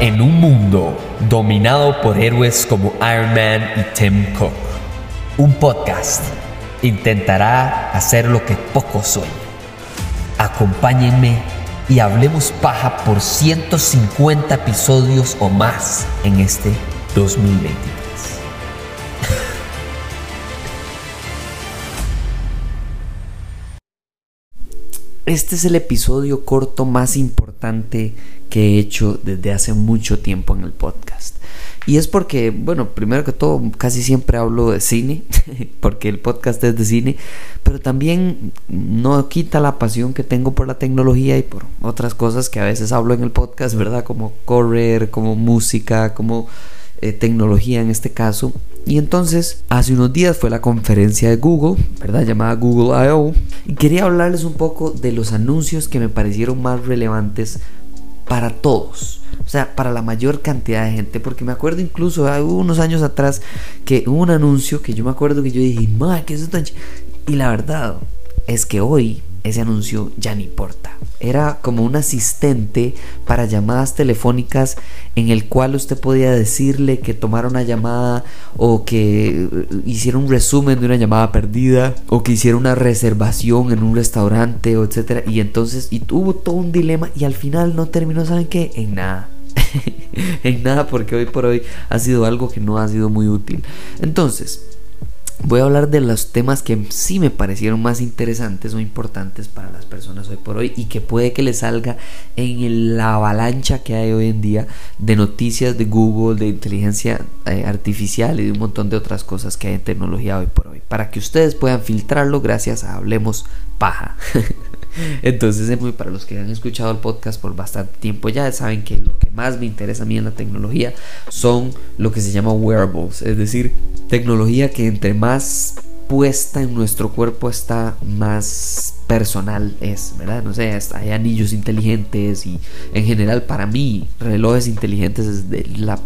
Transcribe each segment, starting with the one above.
En un mundo dominado por héroes como Iron Man y Tim Cook, un podcast intentará hacer lo que pocos sueñan. Acompáñenme y hablemos paja por 150 episodios o más en este 2023. Este es el episodio corto más importante que he hecho desde hace mucho tiempo en el podcast. Y es porque, bueno, primero que todo, casi siempre hablo de cine, porque el podcast es de cine, pero también no quita la pasión que tengo por la tecnología y por otras cosas que a veces hablo en el podcast, ¿verdad? Como correr, como música, como eh, tecnología en este caso. Y entonces, hace unos días fue la conferencia de Google, ¿verdad? Llamada Google I.O. Y quería hablarles un poco de los anuncios que me parecieron más relevantes para todos. O sea, para la mayor cantidad de gente. Porque me acuerdo incluso, unos años atrás, que hubo un anuncio que yo me acuerdo que yo dije, madre, ¿qué es eso tan Y la verdad es que hoy ese anuncio ya no importa. Era como un asistente para llamadas telefónicas en el cual usted podía decirle que tomara una llamada o que eh, hiciera un resumen de una llamada perdida o que hiciera una reservación en un restaurante o etcétera. Y entonces y tuvo todo un dilema y al final no terminó, ¿saben qué? En nada. en nada porque hoy por hoy ha sido algo que no ha sido muy útil. Entonces, voy a hablar de los temas que sí me parecieron más interesantes o importantes para las personas hoy por hoy y que puede que les salga en la avalancha que hay hoy en día de noticias de Google, de inteligencia eh, artificial y de un montón de otras cosas que hay en tecnología hoy por hoy, para que ustedes puedan filtrarlo gracias a Hablemos Paja. Entonces, para los que han escuchado el podcast por bastante tiempo ya saben que lo que más me interesa a mí en la tecnología son lo que se llama wearables, es decir, tecnología que entre más puesta en nuestro cuerpo está más personal es, ¿verdad? No sé, hay anillos inteligentes y en general para mí relojes inteligentes es la,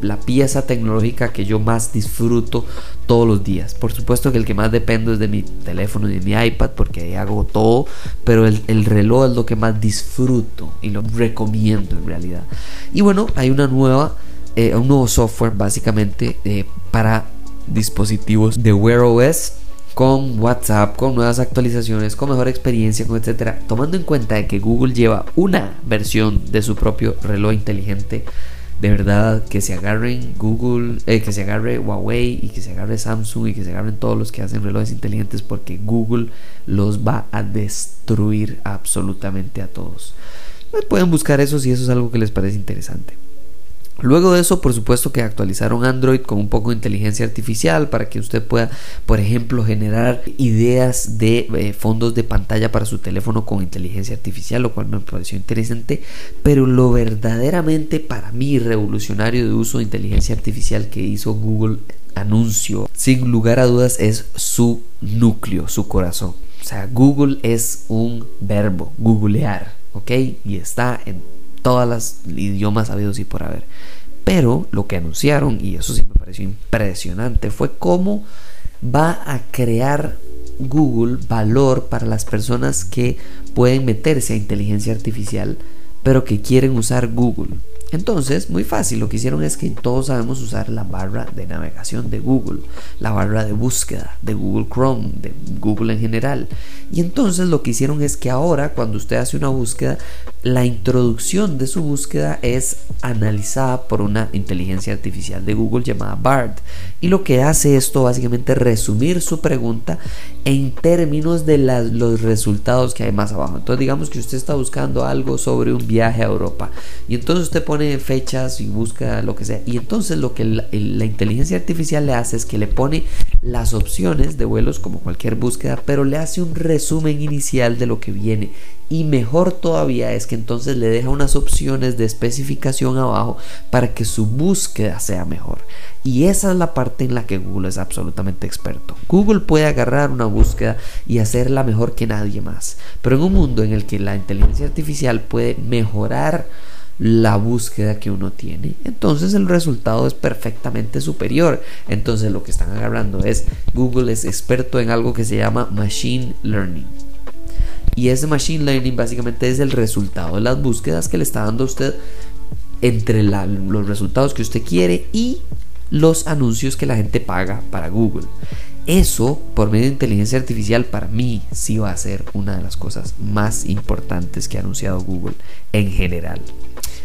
la, pieza tecnológica que yo más disfruto todos los días. Por supuesto que el que más dependo es de mi teléfono y de mi iPad porque ahí hago todo, pero el, el reloj es lo que más disfruto y lo recomiendo en realidad. Y bueno, hay una nueva, eh, un nuevo software básicamente eh, para dispositivos de Wear OS con WhatsApp, con nuevas actualizaciones, con mejor experiencia, con etcétera, tomando en cuenta de que Google lleva una versión de su propio reloj inteligente, de verdad que se agarren Google, eh, que se agarre Huawei y que se agarre Samsung y que se agarren todos los que hacen relojes inteligentes porque Google los va a destruir absolutamente a todos. Pueden buscar eso si eso es algo que les parece interesante. Luego de eso, por supuesto que actualizaron Android con un poco de inteligencia artificial para que usted pueda, por ejemplo, generar ideas de eh, fondos de pantalla para su teléfono con inteligencia artificial, lo cual me pareció interesante. Pero lo verdaderamente para mí revolucionario de uso de inteligencia artificial que hizo Google anuncio, sin lugar a dudas, es su núcleo, su corazón. O sea, Google es un verbo, googlear, ¿ok? Y está en todas las idiomas habidos y por haber. Pero lo que anunciaron, y eso sí me pareció impresionante, fue cómo va a crear Google valor para las personas que pueden meterse a inteligencia artificial, pero que quieren usar Google. Entonces, muy fácil, lo que hicieron es que todos sabemos usar la barra de navegación de Google, la barra de búsqueda de Google Chrome, de Google en general. Y entonces lo que hicieron es que ahora cuando usted hace una búsqueda, la introducción de su búsqueda es analizada por una inteligencia artificial de Google llamada BARD. Y lo que hace esto básicamente es resumir su pregunta en términos de los resultados que hay más abajo. Entonces digamos que usted está buscando algo sobre un viaje a Europa y entonces usted pone fechas y busca lo que sea. Y entonces lo que la, la inteligencia artificial le hace es que le pone las opciones de vuelos como cualquier búsqueda, pero le hace un resumen inicial de lo que viene y mejor todavía es que entonces le deja unas opciones de especificación abajo para que su búsqueda sea mejor. Y esa es la parte en la que Google es absolutamente experto. Google puede agarrar una búsqueda y hacerla mejor que nadie más. Pero en un mundo en el que la inteligencia artificial puede mejorar la búsqueda que uno tiene, entonces el resultado es perfectamente superior. Entonces lo que están agarrando es Google es experto en algo que se llama Machine Learning. Y ese Machine Learning básicamente es el resultado de las búsquedas que le está dando a usted entre los resultados que usted quiere y los anuncios que la gente paga para Google. Eso, por medio de inteligencia artificial, para mí sí va a ser una de las cosas más importantes que ha anunciado Google en general.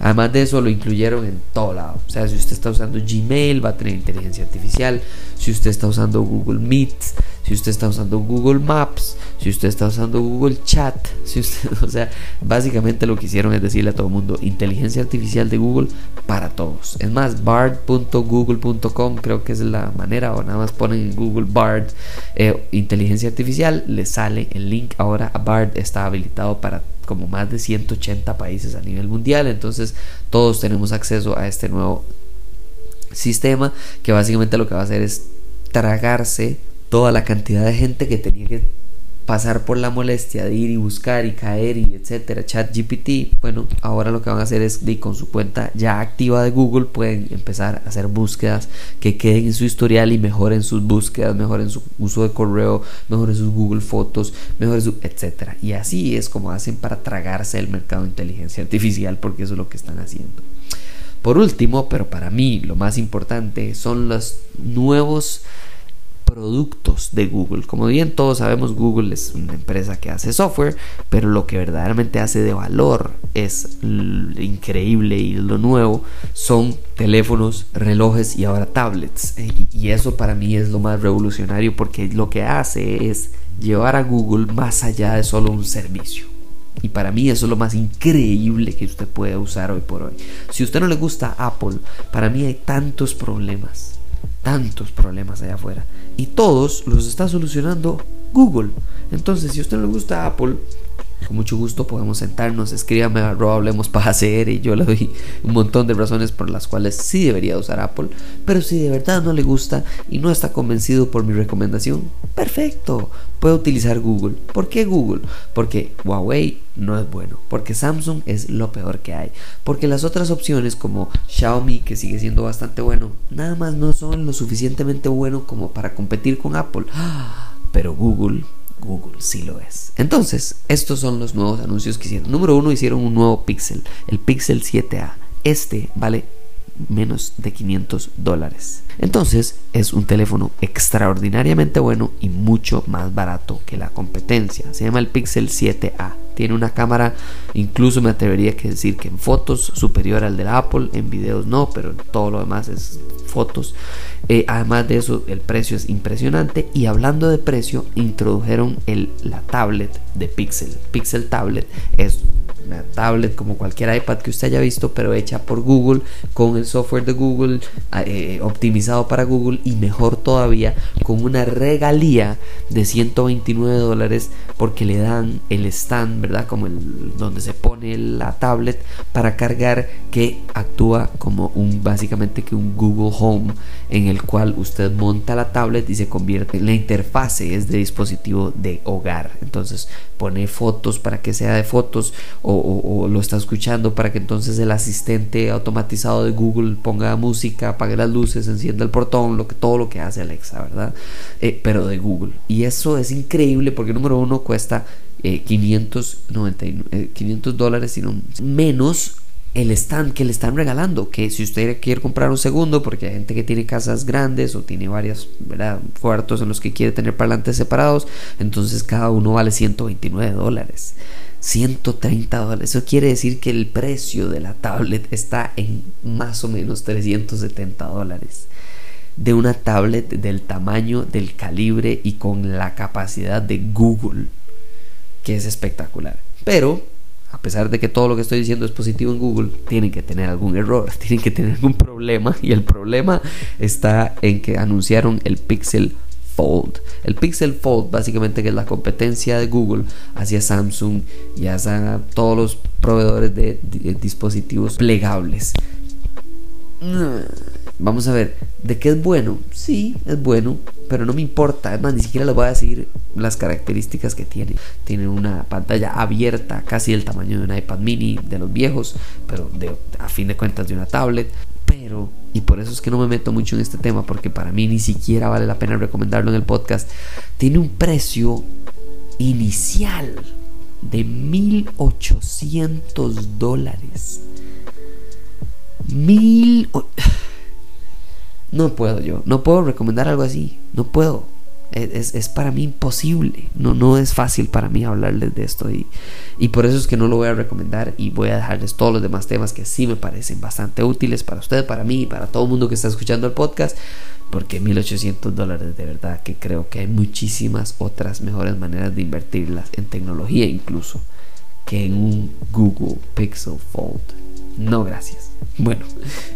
Además de eso, lo incluyeron en todo lado. O sea, si usted está usando Gmail, va a tener inteligencia artificial. Si usted está usando Google Meet, si usted está usando Google Maps, si usted está usando Google Chat, si usted, o sea, básicamente lo que hicieron es decirle a todo el mundo inteligencia artificial de Google para todos. Es más, bard.google.com creo que es la manera, o nada más ponen en Google Bard eh, inteligencia artificial, le sale el link. Ahora Bard está habilitado para como más de 180 países a nivel mundial, entonces todos tenemos acceso a este nuevo sistema que básicamente lo que va a hacer es tragarse toda la cantidad de gente que tenía que pasar por la molestia de ir y buscar y caer y etcétera, chat GPT, bueno, ahora lo que van a hacer es de con su cuenta ya activa de Google pueden empezar a hacer búsquedas que queden en su historial y mejoren sus búsquedas, mejoren su uso de correo, mejoren sus Google Fotos, mejoren su etcétera. Y así es como hacen para tragarse el mercado de inteligencia artificial porque eso es lo que están haciendo. Por último, pero para mí lo más importante son los nuevos productos de Google. Como bien todos sabemos, Google es una empresa que hace software, pero lo que verdaderamente hace de valor es increíble y lo nuevo son teléfonos, relojes y ahora tablets. Y eso para mí es lo más revolucionario porque lo que hace es llevar a Google más allá de solo un servicio. Y para mí eso es lo más increíble que usted puede usar hoy por hoy. Si a usted no le gusta Apple, para mí hay tantos problemas tantos problemas allá afuera. Y todos los está solucionando Google. Entonces, si a usted no le gusta Apple, con mucho gusto podemos sentarnos, escríbame a hablemos para hacer y yo le doy un montón de razones por las cuales sí debería usar Apple. Pero si de verdad no le gusta y no está convencido por mi recomendación, perfecto, puede utilizar Google. ¿Por qué Google? Porque Huawei no es bueno, porque Samsung es lo peor que hay, porque las otras opciones como Xiaomi, que sigue siendo bastante bueno, nada más no son lo suficientemente bueno como para competir con Apple. Pero Google Google sí lo es. Entonces, estos son los nuevos anuncios que hicieron. Número uno, hicieron un nuevo Pixel, el Pixel 7A. Este vale menos de 500 dólares. Entonces es un teléfono extraordinariamente bueno y mucho más barato que la competencia. Se llama el Pixel 7A. Tiene una cámara, incluso me atrevería a decir que en fotos superior al de Apple, en videos no, pero todo lo demás es fotos. Eh, además de eso, el precio es impresionante. Y hablando de precio, introdujeron el, la tablet de Pixel. Pixel Tablet es una tablet como cualquier iPad que usted haya visto, pero hecha por Google, con el software de Google, eh, optimizado para Google y mejor todavía, con una regalía de 129 dólares porque le dan el stand, ¿verdad? Como el donde se pone la tablet para cargar que actúa como un básicamente que un Google Home en el cual usted monta la tablet y se convierte en la interfase es de dispositivo de hogar. Entonces pone fotos para que sea de fotos o, lo está escuchando para que entonces el asistente automatizado de Google ponga música, apague las luces, encienda el portón, lo que, todo lo que hace Alexa, ¿verdad? Eh, pero de Google. Y eso es increíble porque número uno cuesta 500, eh, 500 eh, dólares, sino menos el stand que le están regalando. Que si usted quiere comprar un segundo, porque hay gente que tiene casas grandes o tiene varios cuartos en los que quiere tener parlantes separados, entonces cada uno vale 129 dólares. 130 dólares. Eso quiere decir que el precio de la tablet está en más o menos 370 dólares. De una tablet del tamaño, del calibre y con la capacidad de Google, que es espectacular. Pero a pesar de que todo lo que estoy diciendo es positivo en Google, tienen que tener algún error, tienen que tener algún problema y el problema está en que anunciaron el Pixel Fold. El Pixel Fold básicamente que es la competencia de Google hacia Samsung y hacia todos los proveedores de, dispositivos plegables. Vamos a ver, ¿de qué es bueno? Sí, es bueno, pero no me importa. Además, ni siquiera les voy a decir las características que tiene. Tiene una pantalla abierta, casi del tamaño de un iPad mini de los viejos, pero a fin de cuentas de una tablet. Pero, y por eso es que no me meto mucho en este tema, porque para mí ni siquiera vale la pena recomendarlo en el podcast. Tiene un precio inicial de 1800 dólares. Mil... No puedo yo, no puedo recomendar algo así, no puedo. Es, para mí imposible, no, no es fácil para mí hablarles de esto y, y por eso es que no lo voy a recomendar y voy a dejarles todos los demás temas que sí me parecen bastante útiles para usted, para mí y para todo el mundo que está escuchando el podcast porque 1800 dólares de verdad que creo que hay muchísimas otras mejores maneras de invertirlas en tecnología incluso que en un Google Pixel Fold. No gracias bueno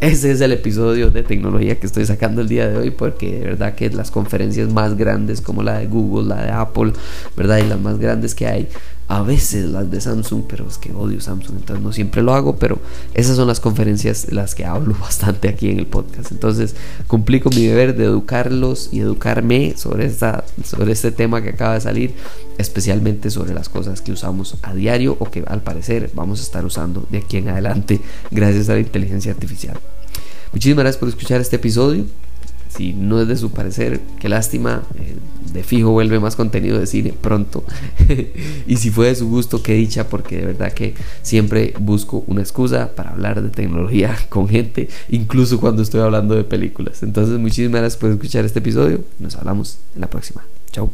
ese es el episodio de tecnología que estoy sacando el día de hoy porque de verdad que las conferencias más grandes como la de Google la de Apple verdad y las más grandes que hay a veces las de Samsung, pero es que odio Samsung, entonces no siempre lo hago, pero esas son las conferencias las que hablo bastante aquí en el podcast. Entonces cumplí con mi deber de educarlos y educarme sobre, esta, sobre este tema que acaba de salir, especialmente sobre las cosas que usamos a diario o que al parecer vamos a estar usando de aquí en adelante gracias a la inteligencia artificial. Muchísimas gracias por escuchar este episodio. Si no es de su parecer, qué lástima. Eh, de fijo vuelve más contenido de cine pronto. y si fue de su gusto, qué dicha, porque de verdad que siempre busco una excusa para hablar de tecnología con gente, incluso cuando estoy hablando de películas. Entonces, muchísimas gracias por escuchar este episodio. Nos hablamos en la próxima. Chao.